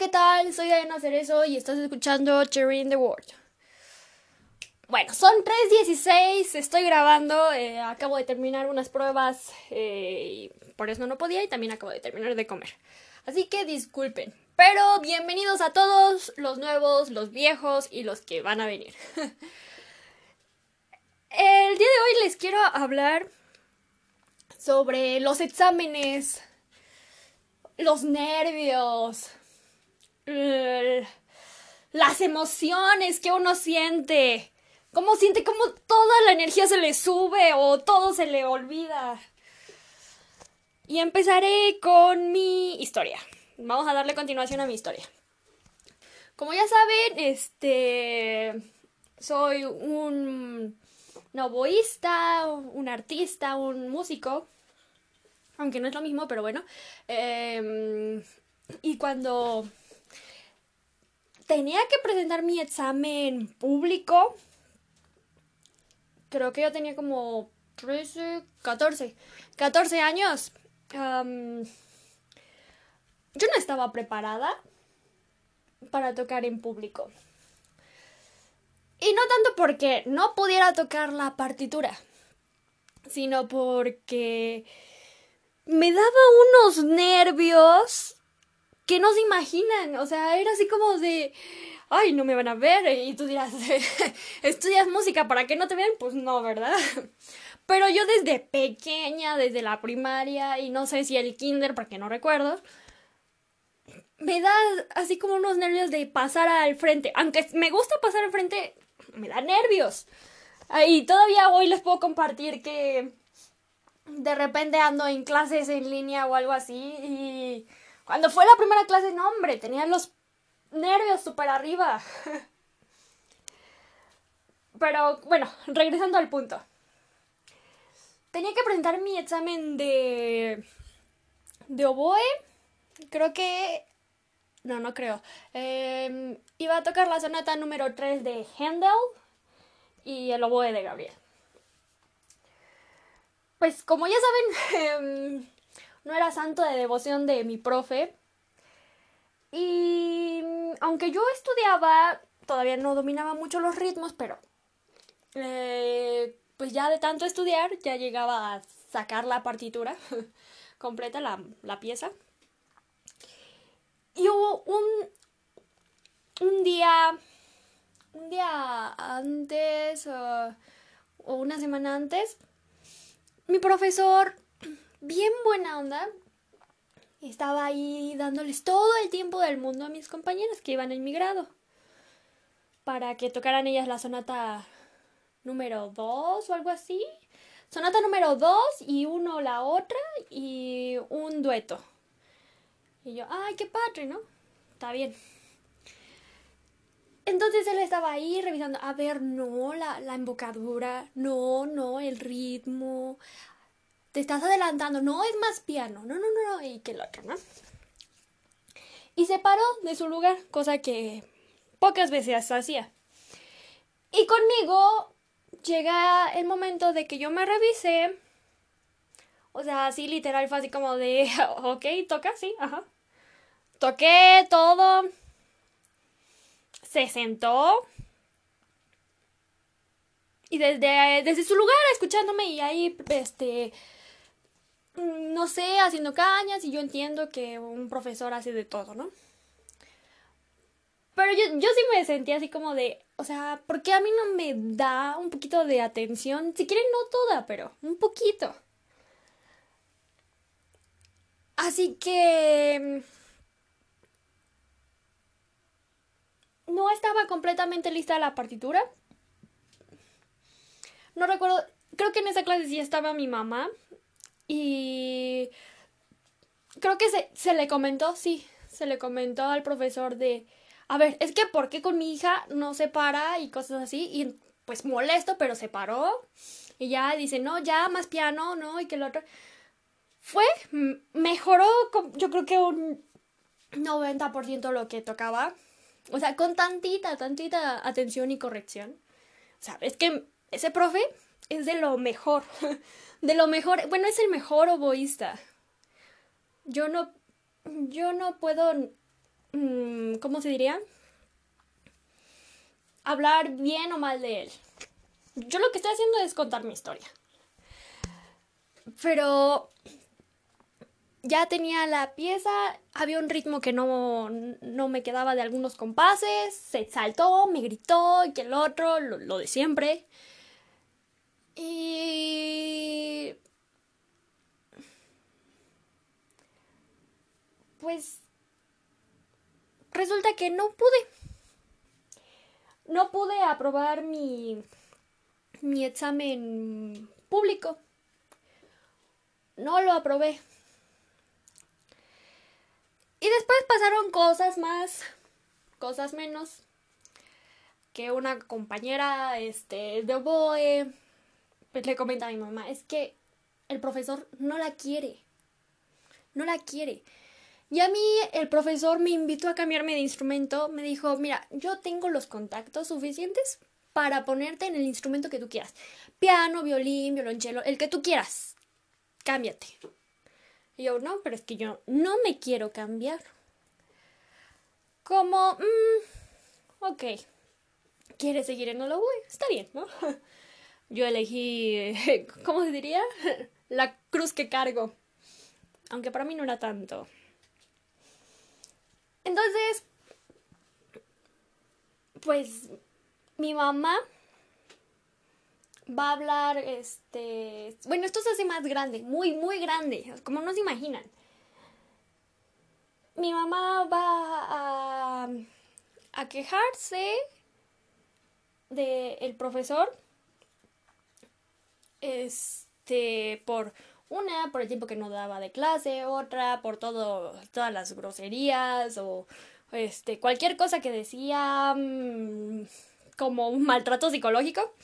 ¿qué tal? Soy Diana Cerezo y estás escuchando Cherry in the World. Bueno, son 3.16, estoy grabando, eh, acabo de terminar unas pruebas eh, y por eso no podía y también acabo de terminar de comer. Así que disculpen, pero bienvenidos a todos los nuevos, los viejos y los que van a venir. El día de hoy les quiero hablar sobre los exámenes, los nervios, las emociones que uno siente. ¿Cómo siente cómo toda la energía se le sube o todo se le olvida? Y empezaré con mi historia. Vamos a darle continuación a mi historia. Como ya saben, este soy un novoísta, un artista, un músico, aunque no es lo mismo, pero bueno. Em, y cuando tenía que presentar mi examen público, creo que yo tenía como 13, 14, 14 años. yo no estaba preparada para tocar en público. Y no tanto porque no pudiera tocar la partitura, sino porque me daba unos nervios que no se imaginan. O sea, era así como de, ay, no me van a ver. Y tú dirás, ¿estudias música para que no te vean? Pues no, ¿verdad? Pero yo desde pequeña, desde la primaria y no sé si el kinder, porque no recuerdo, me da así como unos nervios de pasar al frente. Aunque me gusta pasar al frente, me da nervios. Y todavía hoy les puedo compartir que de repente ando en clases en línea o algo así y cuando fue la primera clase, no hombre, tenía los nervios súper arriba. Pero bueno, regresando al punto. Tenía que presentar mi examen de... de oboe. Creo que... No, no creo. Em, iba a tocar la sonata número 3 de Handel y el oboe de Gabriel. Pues como ya saben, em, no era santo de devoción de mi profe. Y aunque yo estudiaba, todavía no dominaba mucho los ritmos, pero eh, pues ya de tanto estudiar ya llegaba a sacar la partitura completa, la, la, pieza. Y hubo un, un día, un día antes o una semana antes, mi profesor bien buena onda. Estaba ahí dándoles todo el tiempo del mundo a mis compañeras que iban en mi grado. Para que tocaran ellas la sonata número 2 o algo así. Sonata número 2 y uno la otra y un dueto. Y yo, ay, qué padre, ¿no? Está bien. Entonces él estaba ahí revisando, a ver, no, la, la embocadura, no, no, el ritmo, te estás adelantando, no es más piano, no, no, no, no, y que lo otro, ¿no? Y se paró de su lugar, cosa que pocas veces hacía. Y conmigo llega el momento de que yo me revisé. O sea, así literal fue así como de, ok, toca, sí, ajá. Toqué todo. Se sentó. Y desde, desde su lugar escuchándome y ahí, este, no sé, haciendo cañas y yo entiendo que un profesor hace de todo, ¿no? Pero yo, yo sí me sentía así como de, o sea, ¿por qué a mí no me da un poquito de atención? Si quieren, no toda, pero un poquito. Así que... Mm, no estaba completamente lista la partitura. No recuerdo, creo que en esa clase sí estaba mi mamá y creo que se, se le comentó, sí, se le comentó al profesor de, a ver, es que ¿por qué con mi hija no se para y cosas así? Y pues molesto, pero se paró. Y ya dice, no, ya más piano, ¿no? Y que el otro... Fue, mejoró, yo creo que un 90% lo que tocaba. O sea, con tantita, tantita atención y corrección. O sea, es que ese profe es de lo mejor. de lo mejor, bueno, es el mejor oboísta. Yo no, yo no puedo mm, ¿cómo se diría? Hablar bien o mal de él. Yo lo que estoy haciendo es contar mi historia. Pero ya tenía la pieza, había un ritmo que no, no me quedaba de algunos compases, se saltó, me gritó, y el otro, lo, lo de siempre. Y... Pues... Resulta que no pude. No pude aprobar mi, mi examen público. No lo aprobé. Y después pasaron cosas más, cosas menos. Que una compañera este, de oboe pues le comenta a mi mamá, es que el profesor no la quiere. No la quiere. Y a mí el profesor me invitó a cambiarme de instrumento. Me dijo, mira, yo tengo los contactos suficientes para ponerte en el instrumento que tú quieras. Piano, violín, violonchelo, el que tú quieras. Cámbiate. Y yo, no, pero es que yo no me quiero cambiar. Como, mmm, ok, ¿quieres seguir en Holloway? Está bien, ¿no? Yo elegí, ¿cómo se diría? La cruz que cargo. Aunque para mí no era tanto. Entonces, pues mi mamá va a hablar, este, bueno, esto se hace más grande, muy, muy grande, como no se imaginan. Mi mamá va a, a quejarse del el profesor, este, por una, por el tiempo que no daba de clase, otra, por todo, todas las groserías o este, cualquier cosa que decía mm, como un maltrato psicológico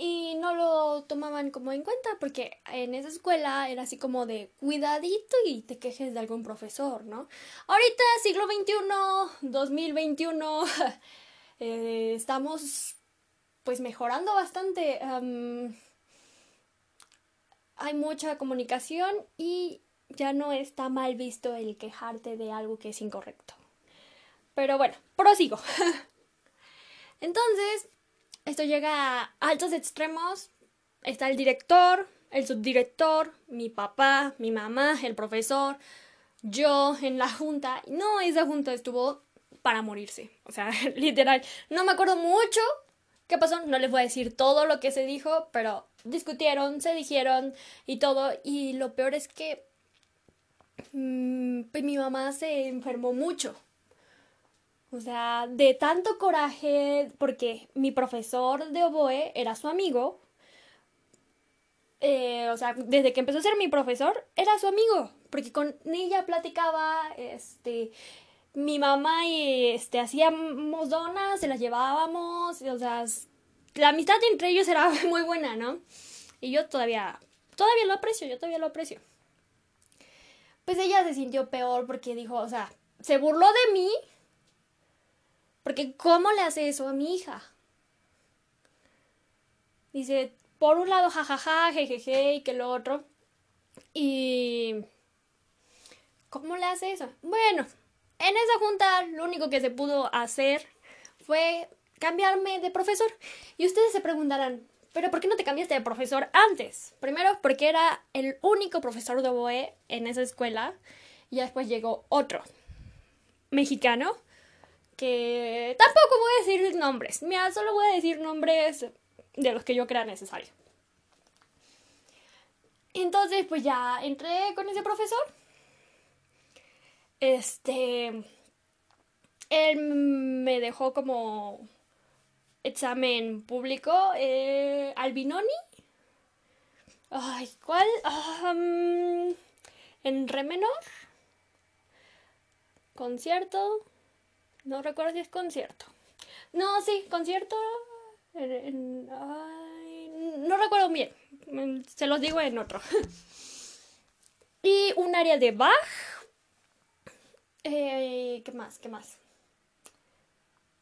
y no lo tomaban como en cuenta porque en esa escuela era así como de cuidadito y te quejes de algún profesor, ¿no? Ahorita, siglo XXI, 2021, eh, estamos pues mejorando bastante. hay mucha comunicación y ya no está mal visto el quejarte de algo que es incorrecto. Pero bueno, prosigo. Entonces, esto llega a altos extremos. Está el director, el subdirector, mi papá, mi mamá, el profesor, yo en la junta. No, esa junta estuvo para morirse. O sea, literal. No me acuerdo mucho qué pasó. No les voy a decir todo lo que se dijo, pero discutieron, se dijeron y todo. Y lo peor es que mmm, mi mamá se enfermó mucho. O sea, de tanto coraje, porque mi profesor de oboe era su amigo. Eh, o sea, desde que empezó a ser mi profesor, era su amigo. Porque con ella platicaba, este, mi mamá y este, hacíamos donas, se las llevábamos, o sea, la amistad entre ellos era muy buena, ¿no? Y yo todavía, todavía lo aprecio, yo todavía lo aprecio. Pues ella se sintió peor porque dijo, o sea, se burló de mí porque ¿cómo le hace eso a mi hija? Dice, por un lado, jajaja, jejeje, y que lo otro. Y... ¿Cómo le hace eso? Bueno, en esa junta lo único que se pudo hacer fue cambiarme de profesor. Y ustedes se preguntarán, ¿pero por qué no te cambiaste de profesor antes? Primero, porque era el único profesor de oboe en esa escuela. Y después llegó otro mexicano que tampoco voy a decir nombres. Mira, solo voy a decir nombres de los que yo crea necesario. Entonces, pues ya entré con ese profesor. Este. Él me dejó como examen público. Eh, Albinoni. Ay, ¿cuál? en re menor. Concierto. No recuerdo si es concierto. No, sí, concierto. no recuerdo bien. Se los digo en otro. y un área de Bach. Eh, ¿Qué más? ¿Qué más?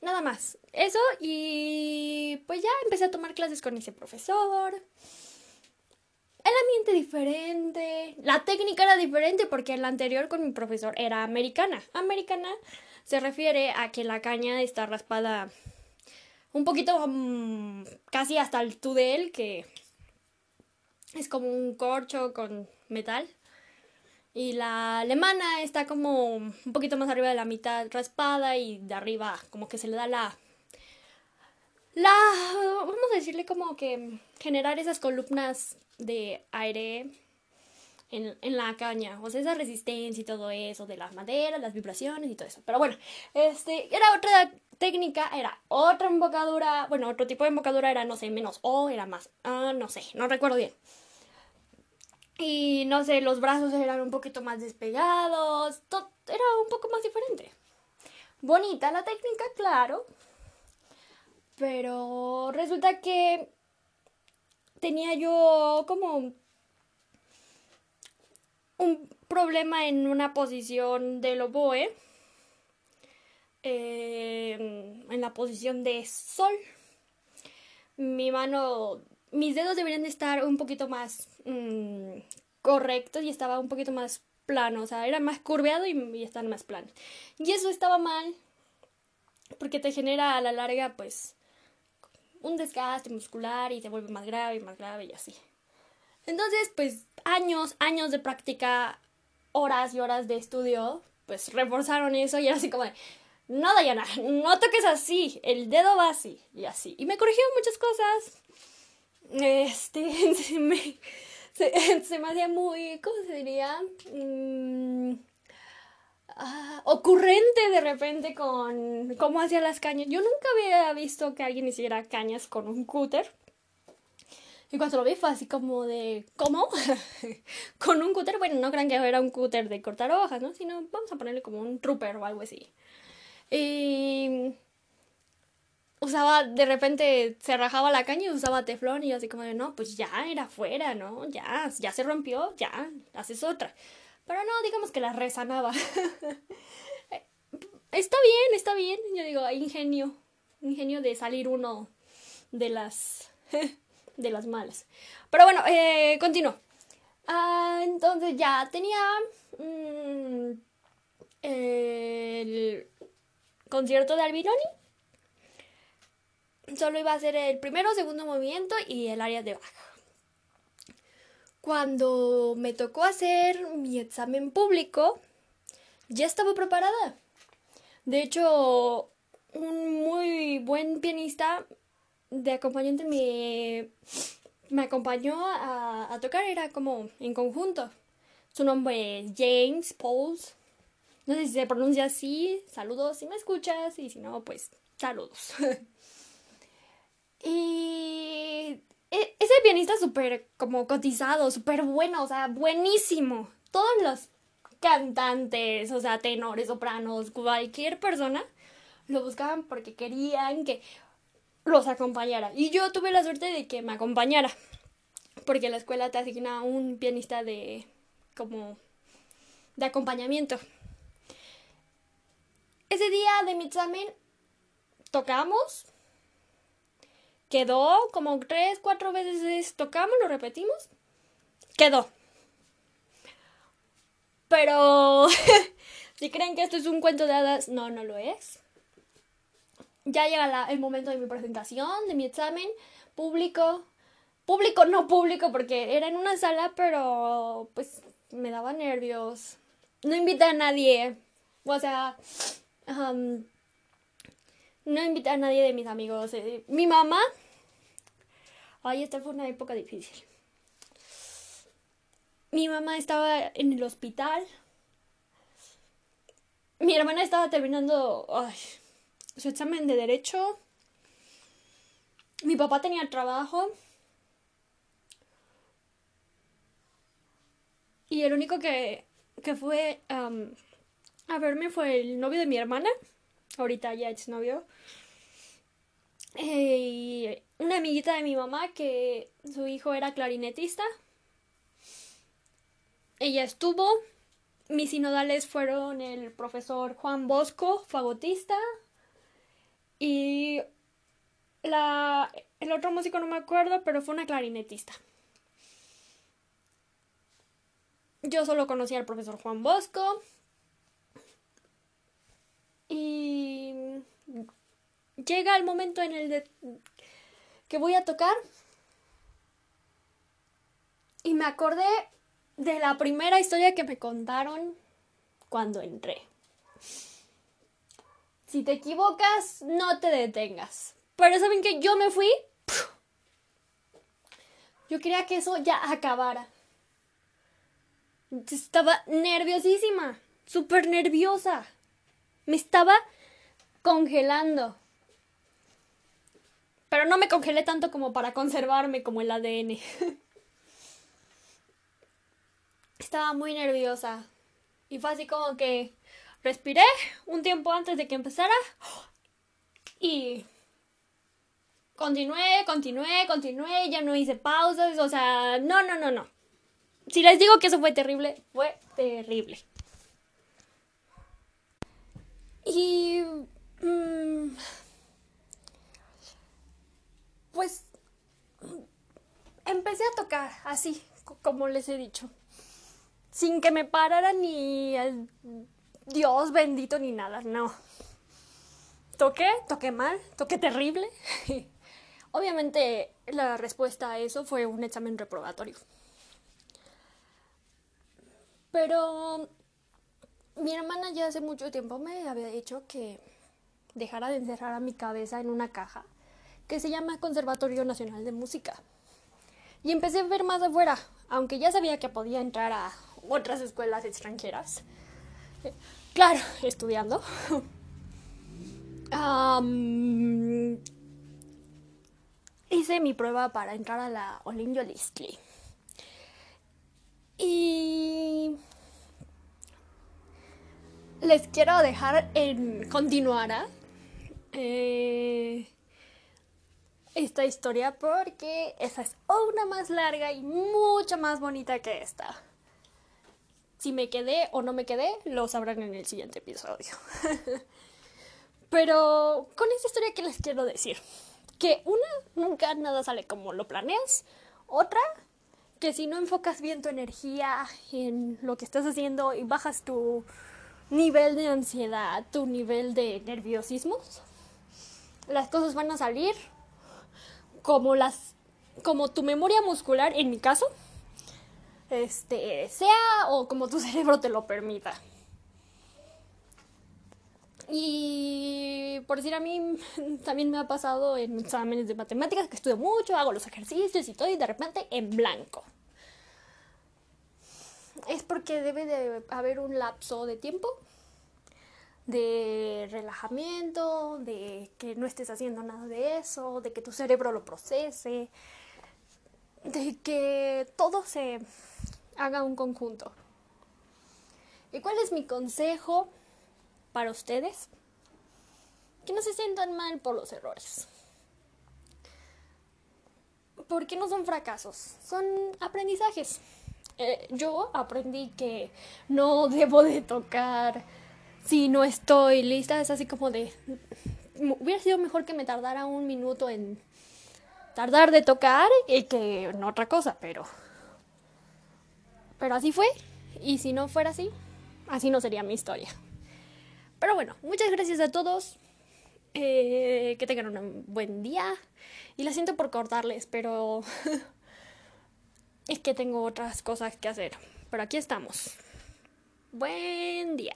Nada más. Eso y pues ya empecé a tomar clases con ese profesor. el ambiente diferente, la técnica era diferente porque la anterior con mi profesor era americana. Americana se refiere a que la caña está raspada un poquito mm, casi hasta el tudel, que es como un corcho con metal. Y la alemana está como un poquito más arriba de la mitad raspada y de arriba como que se le da la... La... Vamos a decirle como que generar esas columnas de aire en, en, la caña, o sea, esa resistencia y todo eso de las maderas, las vibraciones y todo eso. Pero bueno, este, era otra técnica, era otra embocadura, bueno, otro tipo de embocadura era, no sé, menos O, era más, ah, no sé, no recuerdo bien. Y no sé, los brazos eran un poquito más despegados, todo era un poco más diferente. Bonita la técnica, claro, pero resulta que tenía yo como un problema en una posición del oboe, eh, en la posición de sol. Mi mano, mis dedos deberían de estar un poquito más mm, correctos y estaba un poquito más plano, o sea, era más curveado y, y están más planos. Y eso estaba mal, porque te genera a la larga, pues, un desgaste muscular y se vuelve más grave y más grave y así. Entonces, pues años, años de práctica, horas y horas de estudio, pues reforzaron eso y era así como de, no Dayana, no toques así, el dedo va así y así. Y me corrigieron muchas cosas. Este, se, me hacía muy, ¿cómo se diría? Mm, ah, ocurrente de repente con cómo hacía las cañas. Yo nunca había visto que alguien hiciera cañas con un cúter. Y cuando lo vi fue así como de, ¿cómo? Con un cúter, bueno, no crean que era un cúter de cortar hojas, ¿no? Sino vamos a ponerle como un trooper o algo así. Y usaba, de repente se rajaba la caña y usaba teflón y yo así como de, no, pues ya era fuera, ¿no? Ya, ya se rompió, ya, haces otra. Pero no, digamos que la resanaba. está bien, está bien. Yo digo, ingenio, ingenio de salir uno de las de las malas. Pero bueno, eh, continúo. Ah, entonces ya tenía mm, el concierto de Albironi. Solo iba a ser el primero, segundo movimiento y el área de baja. Cuando me tocó hacer mi examen público, ya estaba preparada. De hecho, un muy buen pianista de acompañante me, me acompañó a, tocar, era como en conjunto. Su nombre es James Pauls. No sé si se pronuncia así. Saludos si me escuchas y si no, pues saludos. y e, ese pianista súper como cotizado, súper bueno, o sea, buenísimo. Todos los cantantes, o sea, tenores, sopranos, cualquier persona lo buscaban porque querían que los acompañara. Y yo tuve la suerte de que me acompañara. Porque la escuela te asigna un pianista de como de acompañamiento. Ese día de mi examen tocamos. Quedó como tres, cuatro veces tocamos, lo repetimos. Quedó. Pero si creen que esto es un cuento de hadas, no, no lo es ya llega el momento de mi presentación, de mi examen público. Público, no público, porque era en una sala, pero pues me daba nervios. No invité a nadie. O sea, no invité a nadie de mis amigos. Eh, mi mamá. Ay, esta fue una época difícil. Mi mamá estaba en el hospital. Mi hermana estaba terminando. Su examen de derecho. Mi papá tenía trabajo. Y el único que, que fue a verme fue el novio de mi hermana. Ahorita ya es novio. Eh, y una amiguita de mi mamá que su hijo era clarinetista. Ella estuvo. Mis sinodales fueron el profesor Juan Bosco, fagotista, y la, el otro músico no me acuerdo, pero fue una clarinetista. yo solo conocía al profesor Juan Bosco. Y llega el momento en el que voy a tocar. Y me acordé de la primera historia que me contaron cuando entré. Si te equivocas, no te detengas. Pero saben que yo me fui. Yo quería que eso ya acabara. Estaba nerviosísima, súper nerviosa. Me estaba congelando. Pero no me congelé tanto como para conservarme como el ADN. estaba muy nerviosa. Y fue así como que respiré un tiempo antes de que empezara. Y continué, continué, continué, ya no hice pausas, o sea, no, no, no, no. Si les digo que eso fue terrible, fue terrible. Y... Mm, pues... Empecé a tocar así, como les he dicho sin que me parara ni el Dios bendito ni nada, no. Toqué, toqué mal, toqué terrible. Obviamente la respuesta a eso fue un examen reprobatorio. Pero mi hermana ya hace mucho tiempo me había dicho que dejara de encerrar a mi cabeza en una caja que se llama Conservatorio Nacional de Música. Y empecé a ver más afuera, aunque ya sabía que podía entrar a otras escuelas extranjeras. claro, estudiando. hice mi prueba para entrar a la Olinjo Listli. Y les quiero dejar en continuar eh, esta historia porque esa es una más larga y mucho más bonita que esta. Si me quedé o no me quedé, lo sabrán en el siguiente episodio. Pero con esta historia que les quiero decir, que una, nunca nada sale como lo planeas. Otra, que si no enfocas bien tu energía en lo que estás haciendo y bajas tu nivel de ansiedad, tu nivel de nerviosismo, las cosas van a salir como las como tu memoria muscular en mi caso este, sea o como tu cerebro te lo permita. Y por decir a mí, también me ha pasado en exámenes de matemáticas que estudio mucho, hago los ejercicios y todo y de repente en blanco. Es porque debe de haber un lapso de tiempo de relajamiento, de que no estés haciendo nada de eso, de que tu cerebro lo procese, de que todo se haga un conjunto. ¿Y cuál es mi consejo para ustedes? Que no se sientan mal por los errores. Porque no son fracasos, son aprendizajes. Eh, yo aprendí que no debo de tocar si no estoy lista. Es así como de... Hubiera sido mejor que me tardara un minuto en tardar de tocar y que en otra cosa, pero pero así fue. Y si no fuera así, así no sería mi historia. Pero bueno, muchas gracias a todos. Eh, que tengan un buen día. Y la siento por cortarles, pero es que tengo otras cosas que hacer. Pero aquí estamos. Buen día.